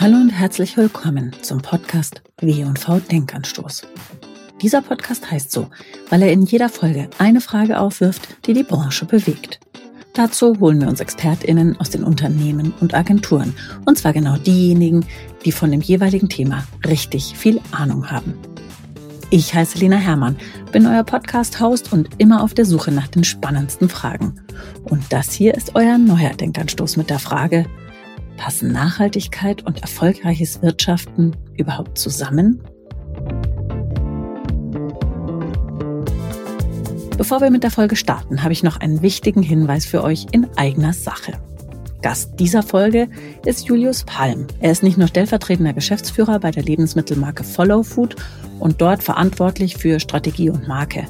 Hallo und herzlich willkommen zum Podcast W&V Denkanstoß. Dieser Podcast heißt so, weil er in jeder Folge eine Frage aufwirft, die die Branche bewegt. Dazu holen wir uns ExpertInnen aus den Unternehmen und Agenturen. Und zwar genau diejenigen, die von dem jeweiligen Thema richtig viel Ahnung haben. Ich heiße Lena Hermann, bin euer Podcast-Host und immer auf der Suche nach den spannendsten Fragen. Und das hier ist euer neuer Denkanstoß mit der Frage, passen Nachhaltigkeit und erfolgreiches Wirtschaften überhaupt zusammen? Bevor wir mit der Folge starten, habe ich noch einen wichtigen Hinweis für euch in eigener Sache. Gast dieser Folge ist Julius Palm. Er ist nicht nur stellvertretender Geschäftsführer bei der Lebensmittelmarke Follow Food und dort verantwortlich für Strategie und Marke.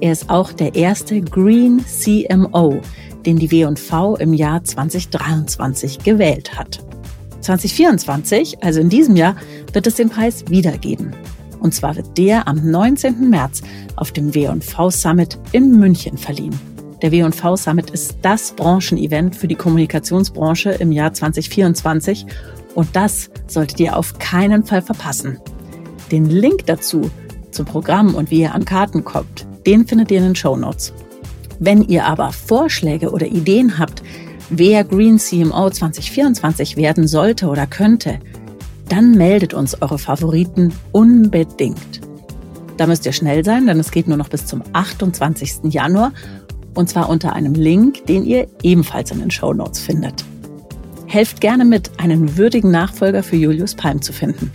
Er ist auch der erste Green CMO, den die W&V im Jahr 2023 gewählt hat. 2024, also in diesem Jahr, wird es den Preis wiedergeben. Und zwar wird der am 19. März auf dem W&V Summit in München verliehen. Der W&V Summit ist das Branchenevent für die Kommunikationsbranche im Jahr 2024 und das solltet ihr auf keinen Fall verpassen. Den Link dazu zum Programm und wie ihr an Karten kommt, den findet ihr in den Show Notes. Wenn ihr aber Vorschläge oder Ideen habt, wer Green CMO 2024 werden sollte oder könnte, dann meldet uns eure Favoriten unbedingt. Da müsst ihr schnell sein, denn es geht nur noch bis zum 28. Januar und zwar unter einem Link, den ihr ebenfalls in den Show Notes findet. Helft gerne mit, einen würdigen Nachfolger für Julius Palm zu finden.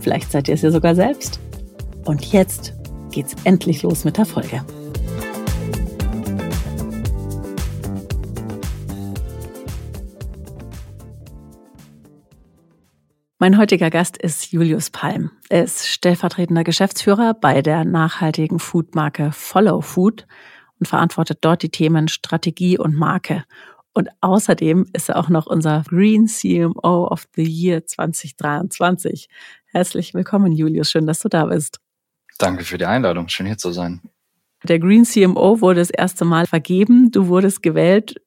Vielleicht seid ihr es ja sogar selbst. Und jetzt geht's endlich los mit der Folge. Mein heutiger Gast ist Julius Palm. Er ist stellvertretender Geschäftsführer bei der nachhaltigen Foodmarke Follow Food und verantwortet dort die Themen Strategie und Marke. Und außerdem ist er auch noch unser Green CMO of the Year 2023. Herzlich willkommen, Julius. Schön, dass du da bist. Danke für die Einladung. Schön hier zu sein. Der Green CMO wurde das erste Mal vergeben. Du wurdest gewählt.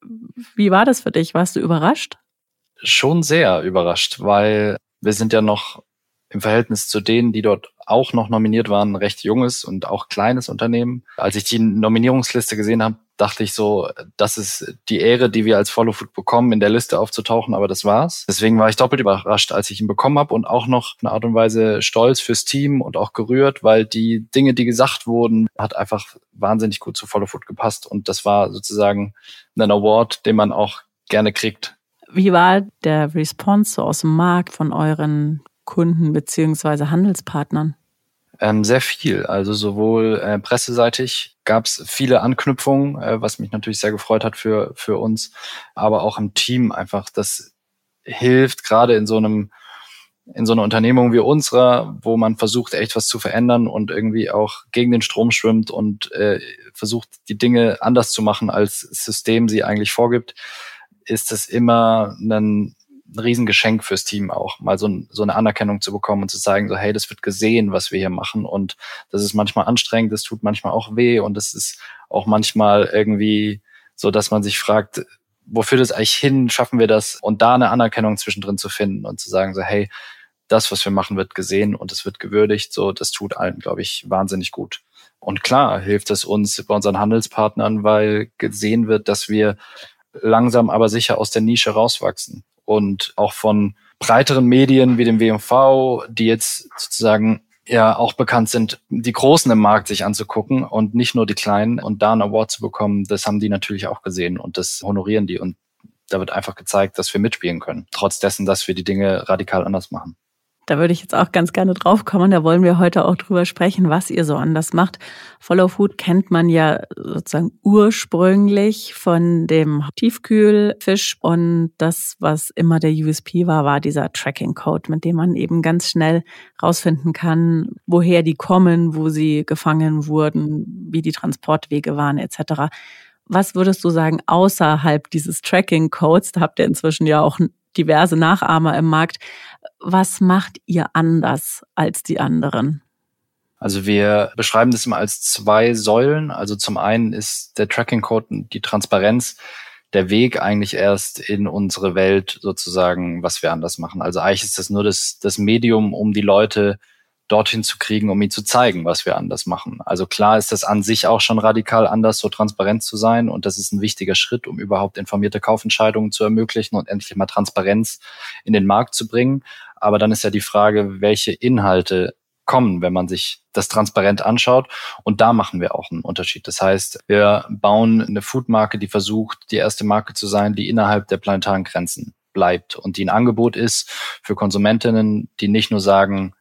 Wie war das für dich? Warst du überrascht? Schon sehr überrascht, weil wir sind ja noch im Verhältnis zu denen, die dort auch noch nominiert waren, ein recht junges und auch kleines Unternehmen. Als ich die Nominierungsliste gesehen habe, dachte ich so, das ist die Ehre, die wir als Follow Food bekommen, in der Liste aufzutauchen, aber das war's. Deswegen war ich doppelt überrascht, als ich ihn bekommen habe und auch noch eine Art und Weise stolz fürs Team und auch gerührt, weil die Dinge, die gesagt wurden, hat einfach wahnsinnig gut zu Follow Food gepasst und das war sozusagen ein Award, den man auch gerne kriegt. Wie war der Response aus dem Markt von euren Kunden beziehungsweise Handelspartnern? Ähm, sehr viel. Also sowohl äh, presseseitig gab es viele Anknüpfungen, äh, was mich natürlich sehr gefreut hat für, für uns, aber auch im Team einfach. Das hilft gerade in so einem in so einer Unternehmung wie unserer, wo man versucht, echt was zu verändern und irgendwie auch gegen den Strom schwimmt und äh, versucht, die Dinge anders zu machen, als System sie eigentlich vorgibt, ist es immer ein, Riesengeschenk fürs Team auch, mal so, so eine Anerkennung zu bekommen und zu zeigen, so hey, das wird gesehen, was wir hier machen. Und das ist manchmal anstrengend, das tut manchmal auch weh. Und das ist auch manchmal irgendwie so, dass man sich fragt, wofür das eigentlich hin, schaffen wir das? Und da eine Anerkennung zwischendrin zu finden und zu sagen, so hey, das, was wir machen, wird gesehen und es wird gewürdigt, so das tut allen, glaube ich, wahnsinnig gut. Und klar hilft es uns bei unseren Handelspartnern, weil gesehen wird, dass wir langsam aber sicher aus der Nische rauswachsen und auch von breiteren Medien wie dem WMV, die jetzt sozusagen ja auch bekannt sind, die Großen im Markt sich anzugucken und nicht nur die Kleinen und da einen Award zu bekommen, das haben die natürlich auch gesehen und das honorieren die und da wird einfach gezeigt, dass wir mitspielen können, trotz dessen, dass wir die Dinge radikal anders machen. Da würde ich jetzt auch ganz gerne drauf kommen. Da wollen wir heute auch drüber sprechen, was ihr so anders macht. Follow Food kennt man ja sozusagen ursprünglich von dem Tiefkühlfisch und das, was immer der USP war, war dieser Tracking Code, mit dem man eben ganz schnell rausfinden kann, woher die kommen, wo sie gefangen wurden, wie die Transportwege waren etc. Was würdest du sagen, außerhalb dieses Tracking Codes, da habt ihr inzwischen ja auch diverse Nachahmer im Markt, was macht ihr anders als die anderen? Also wir beschreiben das immer als zwei Säulen. Also zum einen ist der Tracking Code die Transparenz, der Weg eigentlich erst in unsere Welt sozusagen, was wir anders machen. Also eigentlich ist das nur das, das Medium, um die Leute dorthin zu kriegen, um ihnen zu zeigen, was wir anders machen. Also klar ist das an sich auch schon radikal anders, so transparent zu sein. Und das ist ein wichtiger Schritt, um überhaupt informierte Kaufentscheidungen zu ermöglichen und endlich mal Transparenz in den Markt zu bringen. Aber dann ist ja die Frage, welche Inhalte kommen, wenn man sich das transparent anschaut. Und da machen wir auch einen Unterschied. Das heißt, wir bauen eine Foodmarke, die versucht, die erste Marke zu sein, die innerhalb der planetaren Grenzen bleibt und die ein Angebot ist für Konsumentinnen, die nicht nur sagen,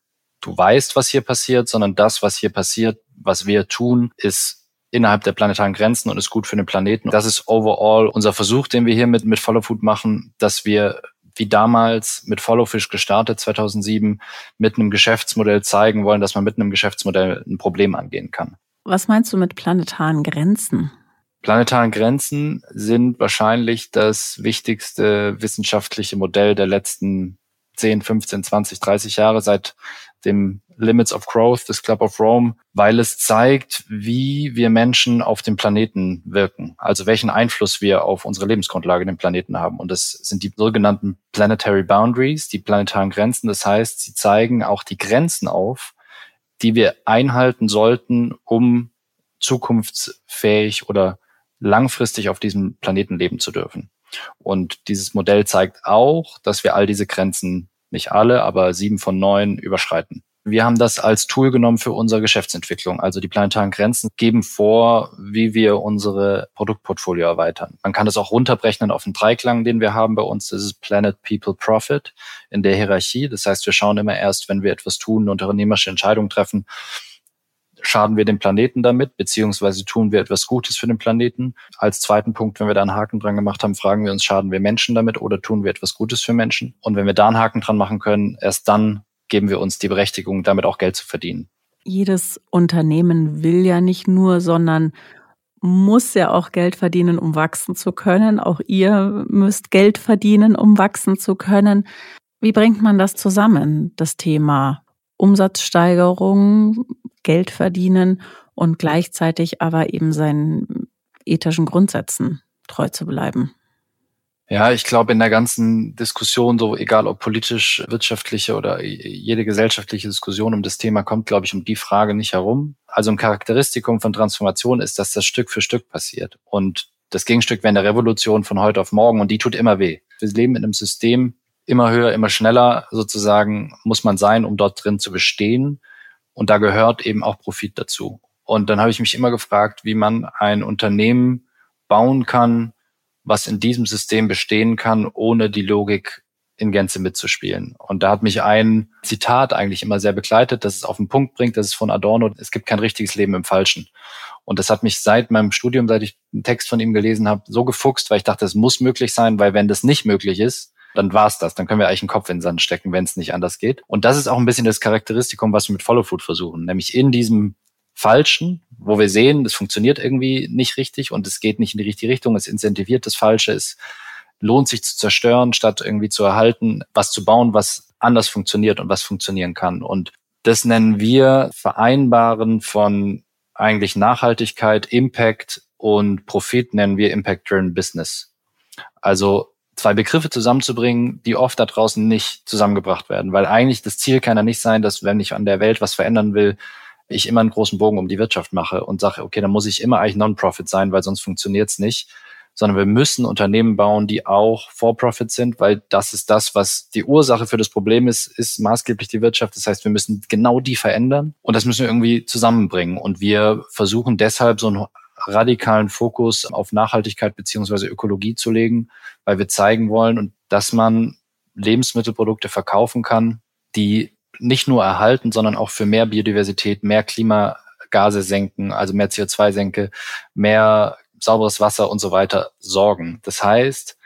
du weißt, was hier passiert, sondern das, was hier passiert, was wir tun, ist innerhalb der planetaren Grenzen und ist gut für den Planeten. Das ist overall unser Versuch, den wir hier mit, mit Follow Food machen, dass wir wie damals mit Followfish gestartet 2007 mit einem Geschäftsmodell zeigen wollen, dass man mit einem Geschäftsmodell ein Problem angehen kann. Was meinst du mit planetaren Grenzen? Planetaren Grenzen sind wahrscheinlich das wichtigste wissenschaftliche Modell der letzten 10, 15, 20, 30 Jahre seit dem Limits of Growth des Club of Rome, weil es zeigt, wie wir Menschen auf dem Planeten wirken, also welchen Einfluss wir auf unsere Lebensgrundlage, den Planeten haben. Und das sind die sogenannten Planetary Boundaries, die planetaren Grenzen. Das heißt, sie zeigen auch die Grenzen auf, die wir einhalten sollten, um zukunftsfähig oder langfristig auf diesem Planeten leben zu dürfen. Und dieses Modell zeigt auch, dass wir all diese Grenzen, nicht alle, aber sieben von neun überschreiten. Wir haben das als Tool genommen für unsere Geschäftsentwicklung. Also die planetaren Grenzen geben vor, wie wir unsere Produktportfolio erweitern. Man kann das auch runterbrechen auf einen Dreiklang, den wir haben bei uns. Das ist Planet, People, Profit in der Hierarchie. Das heißt, wir schauen immer erst, wenn wir etwas tun, unternehmerische Entscheidungen treffen, schaden wir dem Planeten damit, beziehungsweise tun wir etwas Gutes für den Planeten. Als zweiten Punkt, wenn wir da einen Haken dran gemacht haben, fragen wir uns, schaden wir Menschen damit oder tun wir etwas Gutes für Menschen? Und wenn wir da einen Haken dran machen können, erst dann geben wir uns die Berechtigung, damit auch Geld zu verdienen. Jedes Unternehmen will ja nicht nur, sondern muss ja auch Geld verdienen, um wachsen zu können. Auch ihr müsst Geld verdienen, um wachsen zu können. Wie bringt man das zusammen, das Thema Umsatzsteigerung, Geld verdienen und gleichzeitig aber eben seinen ethischen Grundsätzen treu zu bleiben. Ja, ich glaube, in der ganzen Diskussion, so egal ob politisch, wirtschaftliche oder jede gesellschaftliche Diskussion um das Thema kommt, glaube ich, um die Frage nicht herum. Also ein Charakteristikum von Transformation ist, dass das Stück für Stück passiert. Und das Gegenstück wäre eine Revolution von heute auf morgen und die tut immer weh. Wir leben in einem System, immer höher, immer schneller sozusagen muss man sein, um dort drin zu bestehen. Und da gehört eben auch Profit dazu. Und dann habe ich mich immer gefragt, wie man ein Unternehmen bauen kann, was in diesem System bestehen kann, ohne die Logik in Gänze mitzuspielen. Und da hat mich ein Zitat eigentlich immer sehr begleitet, das es auf den Punkt bringt, das ist von Adorno, es gibt kein richtiges Leben im Falschen. Und das hat mich seit meinem Studium, seit ich einen Text von ihm gelesen habe, so gefuchst, weil ich dachte, es muss möglich sein, weil wenn das nicht möglich ist, dann war's das. Dann können wir eigentlich einen Kopf in den Sand stecken, wenn es nicht anders geht. Und das ist auch ein bisschen das Charakteristikum, was wir mit Follow Food versuchen, nämlich in diesem Falschen, wo wir sehen, es funktioniert irgendwie nicht richtig und es geht nicht in die richtige Richtung, es incentiviert das Falsche, es lohnt sich zu zerstören, statt irgendwie zu erhalten, was zu bauen, was anders funktioniert und was funktionieren kann. Und das nennen wir Vereinbaren von eigentlich Nachhaltigkeit, Impact und Profit nennen wir Impact-Driven Business. Also zwei Begriffe zusammenzubringen, die oft da draußen nicht zusammengebracht werden. Weil eigentlich das Ziel kann ja nicht sein, dass wenn ich an der Welt was verändern will, ich immer einen großen Bogen um die Wirtschaft mache und sage, okay, dann muss ich immer eigentlich Non-Profit sein, weil sonst funktioniert es nicht. Sondern wir müssen Unternehmen bauen, die auch For-Profit sind, weil das ist das, was die Ursache für das Problem ist, ist maßgeblich die Wirtschaft. Das heißt, wir müssen genau die verändern und das müssen wir irgendwie zusammenbringen. Und wir versuchen deshalb so ein radikalen Fokus auf Nachhaltigkeit beziehungsweise Ökologie zu legen, weil wir zeigen wollen dass man Lebensmittelprodukte verkaufen kann, die nicht nur erhalten, sondern auch für mehr Biodiversität, mehr Klimagase senken, also mehr CO2 senke, mehr sauberes Wasser und so weiter sorgen. Das heißt,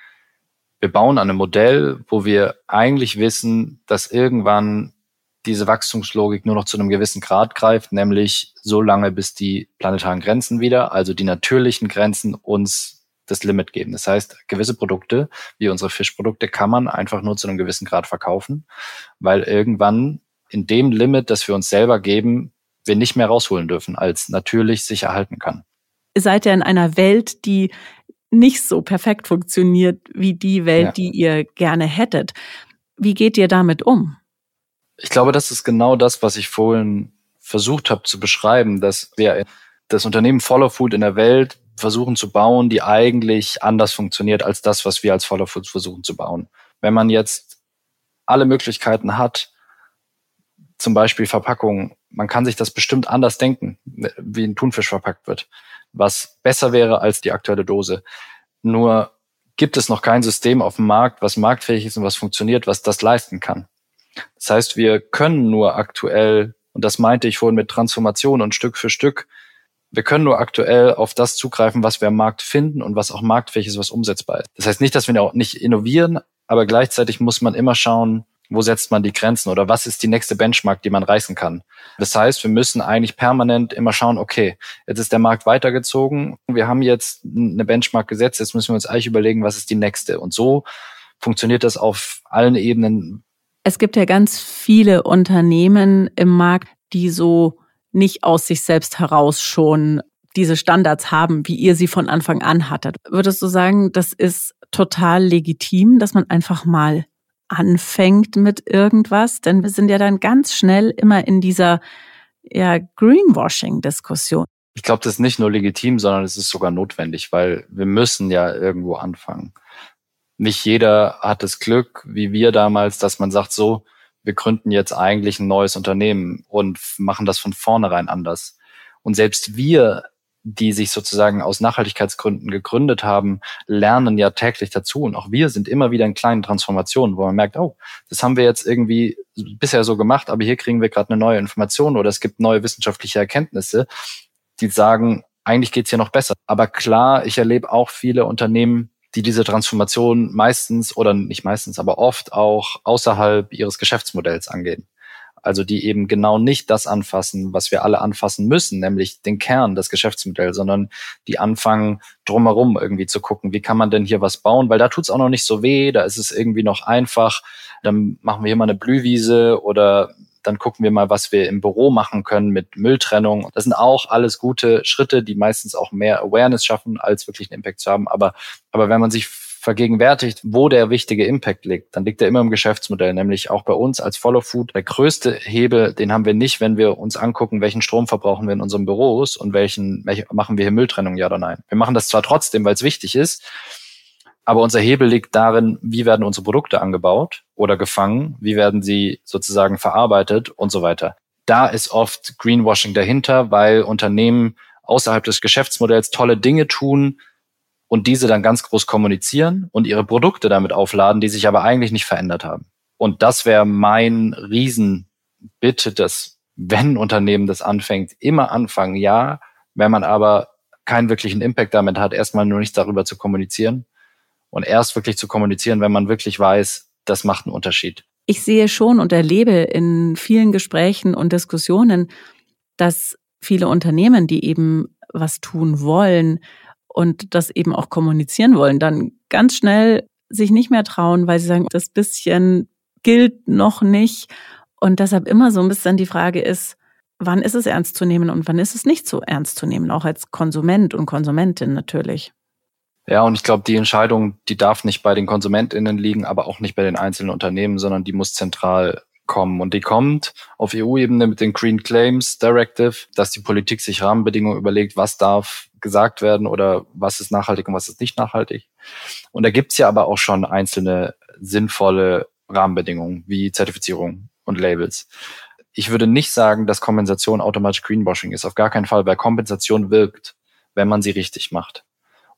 wir bauen an einem Modell, wo wir eigentlich wissen, dass irgendwann diese Wachstumslogik nur noch zu einem gewissen Grad greift, nämlich so lange, bis die planetaren Grenzen wieder, also die natürlichen Grenzen uns das Limit geben. Das heißt, gewisse Produkte, wie unsere Fischprodukte, kann man einfach nur zu einem gewissen Grad verkaufen, weil irgendwann in dem Limit, das wir uns selber geben, wir nicht mehr rausholen dürfen, als natürlich sich erhalten kann. Ihr seid ja in einer Welt, die nicht so perfekt funktioniert wie die Welt, ja. die ihr gerne hättet. Wie geht ihr damit um? Ich glaube, das ist genau das, was ich vorhin versucht habe zu beschreiben, dass wir das Unternehmen Follow Food in der Welt versuchen zu bauen, die eigentlich anders funktioniert als das, was wir als Follow Food versuchen zu bauen. Wenn man jetzt alle Möglichkeiten hat, zum Beispiel Verpackungen, man kann sich das bestimmt anders denken, wie ein Thunfisch verpackt wird, was besser wäre als die aktuelle Dose. Nur gibt es noch kein System auf dem Markt, was marktfähig ist und was funktioniert, was das leisten kann. Das heißt, wir können nur aktuell, und das meinte ich vorhin mit Transformation und Stück für Stück, wir können nur aktuell auf das zugreifen, was wir am Markt finden und was auch marktfähig ist, was umsetzbar ist. Das heißt nicht, dass wir auch nicht innovieren, aber gleichzeitig muss man immer schauen, wo setzt man die Grenzen oder was ist die nächste Benchmark, die man reißen kann. Das heißt, wir müssen eigentlich permanent immer schauen, okay, jetzt ist der Markt weitergezogen, wir haben jetzt eine Benchmark gesetzt, jetzt müssen wir uns eigentlich überlegen, was ist die nächste. Und so funktioniert das auf allen Ebenen. Es gibt ja ganz viele Unternehmen im Markt, die so nicht aus sich selbst heraus schon diese Standards haben, wie ihr sie von Anfang an hattet. Würdest du sagen, das ist total legitim, dass man einfach mal anfängt mit irgendwas? Denn wir sind ja dann ganz schnell immer in dieser ja, Greenwashing-Diskussion. Ich glaube, das ist nicht nur legitim, sondern es ist sogar notwendig, weil wir müssen ja irgendwo anfangen. Nicht jeder hat das Glück, wie wir damals, dass man sagt, so, wir gründen jetzt eigentlich ein neues Unternehmen und machen das von vornherein anders. Und selbst wir, die sich sozusagen aus Nachhaltigkeitsgründen gegründet haben, lernen ja täglich dazu. Und auch wir sind immer wieder in kleinen Transformationen, wo man merkt, oh, das haben wir jetzt irgendwie bisher so gemacht, aber hier kriegen wir gerade eine neue Information oder es gibt neue wissenschaftliche Erkenntnisse, die sagen, eigentlich geht's hier noch besser. Aber klar, ich erlebe auch viele Unternehmen, die diese Transformation meistens oder nicht meistens, aber oft auch außerhalb ihres Geschäftsmodells angehen. Also die eben genau nicht das anfassen, was wir alle anfassen müssen, nämlich den Kern, das Geschäftsmodell, sondern die anfangen drumherum irgendwie zu gucken, wie kann man denn hier was bauen, weil da tut's auch noch nicht so weh, da ist es irgendwie noch einfach, dann machen wir hier mal eine Blühwiese oder dann gucken wir mal, was wir im Büro machen können mit Mülltrennung. Das sind auch alles gute Schritte, die meistens auch mehr Awareness schaffen, als wirklich einen Impact zu haben. Aber, aber wenn man sich vergegenwärtigt, wo der wichtige Impact liegt, dann liegt er immer im Geschäftsmodell, nämlich auch bei uns als Follow Food. Der größte Hebel, den haben wir nicht, wenn wir uns angucken, welchen Strom verbrauchen wir in unseren Büros und welchen, welche, machen wir hier Mülltrennung, ja oder nein. Wir machen das zwar trotzdem, weil es wichtig ist, aber unser Hebel liegt darin, wie werden unsere Produkte angebaut oder gefangen, wie werden sie sozusagen verarbeitet und so weiter. Da ist oft Greenwashing dahinter, weil Unternehmen außerhalb des Geschäftsmodells tolle Dinge tun und diese dann ganz groß kommunizieren und ihre Produkte damit aufladen, die sich aber eigentlich nicht verändert haben. Und das wäre mein Riesenbitte, dass wenn Unternehmen das anfängt, immer anfangen, ja, wenn man aber keinen wirklichen Impact damit hat, erstmal nur nichts darüber zu kommunizieren und erst wirklich zu kommunizieren, wenn man wirklich weiß, das macht einen Unterschied. Ich sehe schon und erlebe in vielen Gesprächen und Diskussionen, dass viele Unternehmen, die eben was tun wollen und das eben auch kommunizieren wollen, dann ganz schnell sich nicht mehr trauen, weil sie sagen, das bisschen gilt noch nicht. Und deshalb immer so ein bisschen die Frage ist, wann ist es ernst zu nehmen und wann ist es nicht so ernst zu nehmen, auch als Konsument und Konsumentin natürlich. Ja, und ich glaube, die Entscheidung, die darf nicht bei den KonsumentInnen liegen, aber auch nicht bei den einzelnen Unternehmen, sondern die muss zentral kommen. Und die kommt auf EU-Ebene mit den Green Claims Directive, dass die Politik sich Rahmenbedingungen überlegt, was darf gesagt werden oder was ist nachhaltig und was ist nicht nachhaltig. Und da gibt's ja aber auch schon einzelne sinnvolle Rahmenbedingungen wie Zertifizierung und Labels. Ich würde nicht sagen, dass Kompensation automatisch Greenwashing ist. Auf gar keinen Fall, weil Kompensation wirkt, wenn man sie richtig macht.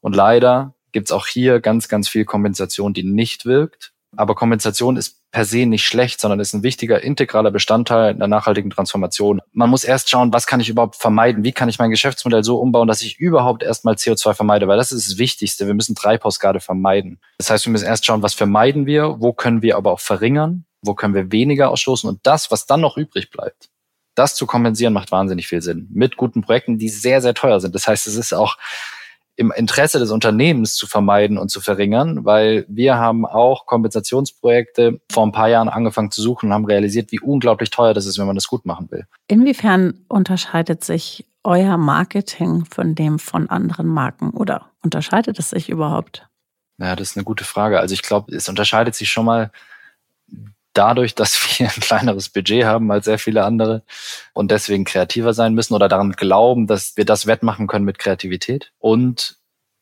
Und leider gibt's auch hier ganz, ganz viel Kompensation, die nicht wirkt. Aber Kompensation ist per se nicht schlecht, sondern ist ein wichtiger integraler Bestandteil einer nachhaltigen Transformation. Man muss erst schauen, was kann ich überhaupt vermeiden? Wie kann ich mein Geschäftsmodell so umbauen, dass ich überhaupt erstmal CO2 vermeide? Weil das ist das Wichtigste. Wir müssen Treibhausgase vermeiden. Das heißt, wir müssen erst schauen, was vermeiden wir? Wo können wir aber auch verringern? Wo können wir weniger ausstoßen? Und das, was dann noch übrig bleibt, das zu kompensieren, macht wahnsinnig viel Sinn. Mit guten Projekten, die sehr, sehr teuer sind. Das heißt, es ist auch im Interesse des Unternehmens zu vermeiden und zu verringern, weil wir haben auch Kompensationsprojekte vor ein paar Jahren angefangen zu suchen und haben realisiert, wie unglaublich teuer das ist, wenn man das gut machen will. Inwiefern unterscheidet sich euer Marketing von dem von anderen Marken oder unterscheidet es sich überhaupt? Ja, das ist eine gute Frage. Also ich glaube, es unterscheidet sich schon mal dadurch, dass wir ein kleineres Budget haben als sehr viele andere und deswegen kreativer sein müssen oder daran glauben, dass wir das wettmachen können mit Kreativität. Und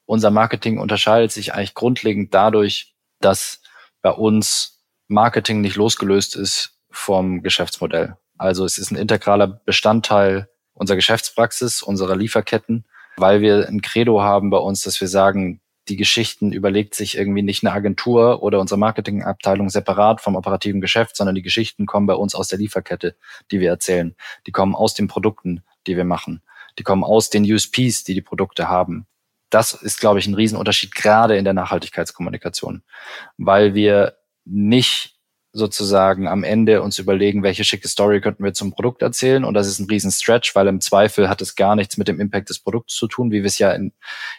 unser Marketing unterscheidet sich eigentlich grundlegend dadurch, dass bei uns Marketing nicht losgelöst ist vom Geschäftsmodell. Also es ist ein integraler Bestandteil unserer Geschäftspraxis, unserer Lieferketten, weil wir ein Credo haben bei uns, dass wir sagen, die Geschichten überlegt sich irgendwie nicht eine Agentur oder unsere Marketingabteilung separat vom operativen Geschäft, sondern die Geschichten kommen bei uns aus der Lieferkette, die wir erzählen. Die kommen aus den Produkten, die wir machen. Die kommen aus den USPs, die die Produkte haben. Das ist, glaube ich, ein Riesenunterschied, gerade in der Nachhaltigkeitskommunikation, weil wir nicht sozusagen am Ende uns überlegen, welche schicke Story könnten wir zum Produkt erzählen. Und das ist ein riesen Stretch, weil im Zweifel hat es gar nichts mit dem Impact des Produkts zu tun, wie wir es ja in,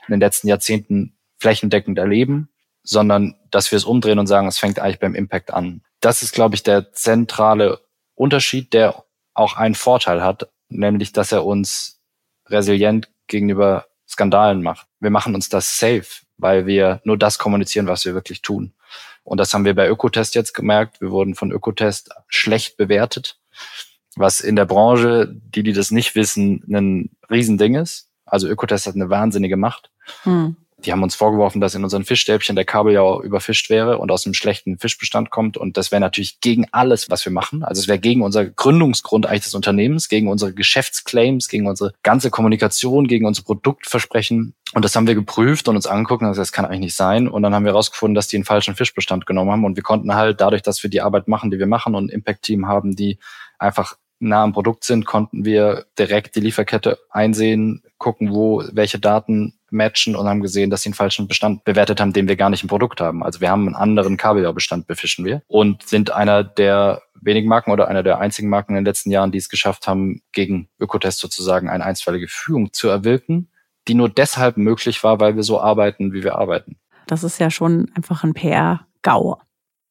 in den letzten Jahrzehnten flächendeckend erleben, sondern dass wir es umdrehen und sagen, es fängt eigentlich beim Impact an. Das ist, glaube ich, der zentrale Unterschied, der auch einen Vorteil hat, nämlich, dass er uns resilient gegenüber Skandalen macht. Wir machen uns das safe, weil wir nur das kommunizieren, was wir wirklich tun. Und das haben wir bei Ökotest jetzt gemerkt. Wir wurden von Ökotest schlecht bewertet, was in der Branche, die, die das nicht wissen, ein Riesending ist. Also Ökotest hat eine wahnsinnige Macht. Hm. Die haben uns vorgeworfen, dass in unseren Fischstäbchen der Kabeljau überfischt wäre und aus einem schlechten Fischbestand kommt. Und das wäre natürlich gegen alles, was wir machen. Also es wäre gegen unser Gründungsgrund eigentlich des Unternehmens, gegen unsere Geschäftsclaims, gegen unsere ganze Kommunikation, gegen unsere Produktversprechen. Und das haben wir geprüft und uns angeguckt und gesagt, das kann eigentlich nicht sein. Und dann haben wir herausgefunden, dass die einen falschen Fischbestand genommen haben. Und wir konnten halt dadurch, dass wir die Arbeit machen, die wir machen und ein Impact-Team haben, die einfach nah am Produkt sind, konnten wir direkt die Lieferkette einsehen, gucken, wo welche Daten matchen und haben gesehen, dass sie einen falschen Bestand bewertet haben, den wir gar nicht im Produkt haben. Also wir haben einen anderen Kabeljaubestand befischen wir und sind einer der wenigen Marken oder einer der einzigen Marken in den letzten Jahren, die es geschafft haben, gegen Ökotest sozusagen eine einstweilige Führung zu erwirken, die nur deshalb möglich war, weil wir so arbeiten, wie wir arbeiten. Das ist ja schon einfach ein PR-GAU.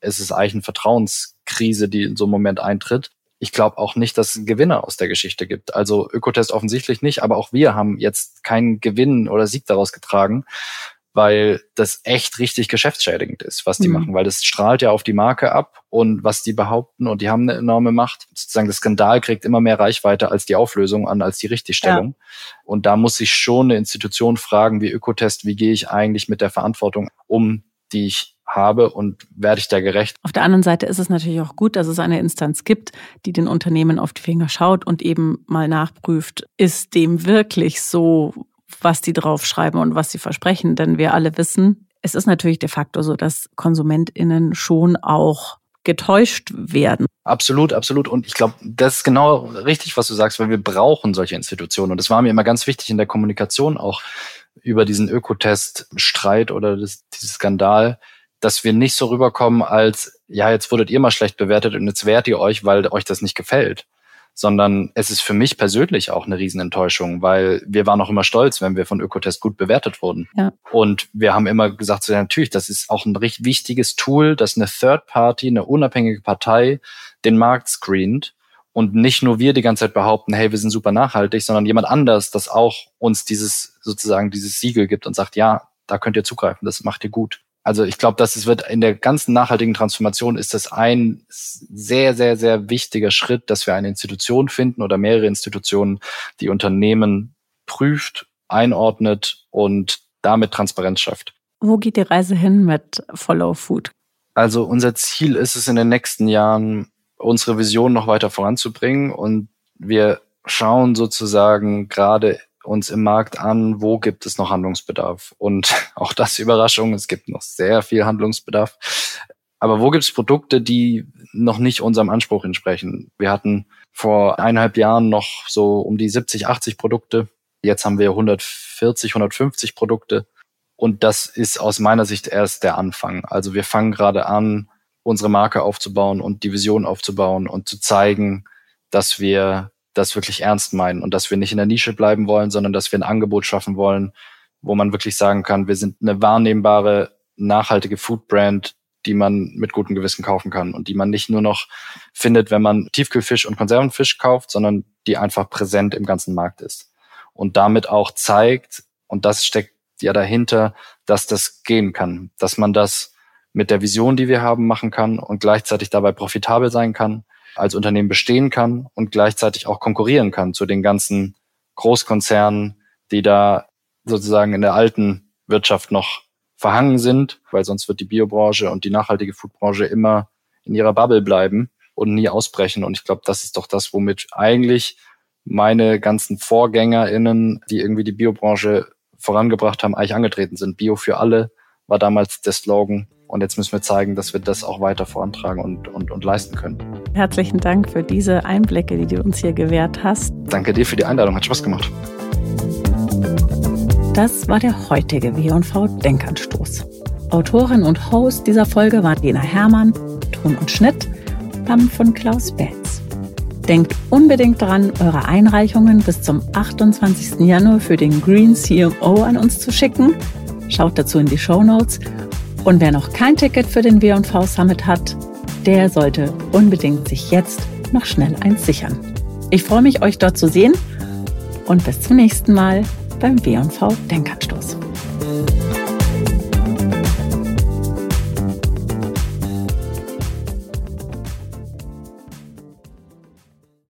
Es ist eigentlich eine Vertrauenskrise, die in so einem Moment eintritt ich glaube auch nicht, dass es einen Gewinner aus der Geschichte gibt. Also Ökotest offensichtlich nicht, aber auch wir haben jetzt keinen Gewinn oder Sieg daraus getragen, weil das echt richtig geschäftsschädigend ist, was die mhm. machen, weil das strahlt ja auf die Marke ab und was die behaupten und die haben eine enorme Macht. Sozusagen das Skandal kriegt immer mehr Reichweite als die Auflösung an, als die Richtigstellung. Ja. Und da muss sich schon eine Institution fragen, wie Ökotest, wie gehe ich eigentlich mit der Verantwortung um, die ich habe und werde ich da gerecht. Auf der anderen Seite ist es natürlich auch gut, dass es eine Instanz gibt, die den Unternehmen auf die Finger schaut und eben mal nachprüft, ist dem wirklich so, was die draufschreiben und was sie versprechen. Denn wir alle wissen, es ist natürlich de facto so, dass KonsumentInnen schon auch getäuscht werden. Absolut, absolut. Und ich glaube, das ist genau richtig, was du sagst, weil wir brauchen solche Institutionen. Und das war mir immer ganz wichtig in der Kommunikation auch über diesen Ökotest-Streit oder das, diesen Skandal, dass wir nicht so rüberkommen als, ja, jetzt wurdet ihr mal schlecht bewertet und jetzt wehrt ihr euch, weil euch das nicht gefällt. Sondern es ist für mich persönlich auch eine Riesenenttäuschung, weil wir waren auch immer stolz, wenn wir von Ökotest gut bewertet wurden. Ja. Und wir haben immer gesagt, so, ja, natürlich, das ist auch ein recht wichtiges Tool, dass eine Third Party, eine unabhängige Partei den Markt screent und nicht nur wir die ganze Zeit behaupten, hey, wir sind super nachhaltig, sondern jemand anders, das auch uns dieses sozusagen dieses Siegel gibt und sagt, ja, da könnt ihr zugreifen, das macht ihr gut. Also ich glaube, dass es wird in der ganzen nachhaltigen Transformation ist das ein sehr, sehr, sehr wichtiger Schritt, dass wir eine Institution finden oder mehrere Institutionen, die Unternehmen prüft, einordnet und damit Transparenz schafft. Wo geht die Reise hin mit Follow Food? Also unser Ziel ist es in den nächsten Jahren, unsere Vision noch weiter voranzubringen und wir schauen sozusagen gerade uns im Markt an, wo gibt es noch Handlungsbedarf. Und auch das Überraschung, es gibt noch sehr viel Handlungsbedarf. Aber wo gibt es Produkte, die noch nicht unserem Anspruch entsprechen? Wir hatten vor eineinhalb Jahren noch so um die 70, 80 Produkte. Jetzt haben wir 140, 150 Produkte. Und das ist aus meiner Sicht erst der Anfang. Also wir fangen gerade an, unsere Marke aufzubauen und die Vision aufzubauen und zu zeigen, dass wir das wirklich ernst meinen und dass wir nicht in der Nische bleiben wollen, sondern dass wir ein Angebot schaffen wollen, wo man wirklich sagen kann, wir sind eine wahrnehmbare, nachhaltige Foodbrand, die man mit gutem Gewissen kaufen kann und die man nicht nur noch findet, wenn man Tiefkühlfisch und Konservenfisch kauft, sondern die einfach präsent im ganzen Markt ist. und damit auch zeigt, und das steckt ja dahinter, dass das gehen kann, dass man das mit der Vision, die wir haben, machen kann und gleichzeitig dabei profitabel sein kann, als Unternehmen bestehen kann und gleichzeitig auch konkurrieren kann zu den ganzen Großkonzernen, die da sozusagen in der alten Wirtschaft noch verhangen sind, weil sonst wird die Biobranche und die nachhaltige Foodbranche immer in ihrer Bubble bleiben und nie ausbrechen. Und ich glaube, das ist doch das, womit eigentlich meine ganzen VorgängerInnen, die irgendwie die Biobranche vorangebracht haben, eigentlich angetreten sind. Bio für alle war damals der Slogan. Und jetzt müssen wir zeigen, dass wir das auch weiter vorantragen und, und, und leisten können. Herzlichen Dank für diese Einblicke, die du uns hier gewährt hast. Danke dir für die Einladung, hat Spaß gemacht. Das war der heutige W&V Denkanstoß. Autorin und Host dieser Folge war Lena Hermann, Ton und Schnitt, Bam von Klaus Betz. Denkt unbedingt dran, eure Einreichungen bis zum 28. Januar für den Green CMO an uns zu schicken. Schaut dazu in die Show Notes. Und wer noch kein Ticket für den W&V Summit hat, der sollte unbedingt sich jetzt noch schnell eins sichern. Ich freue mich, euch dort zu sehen und bis zum nächsten Mal beim W&V Denkanstoß.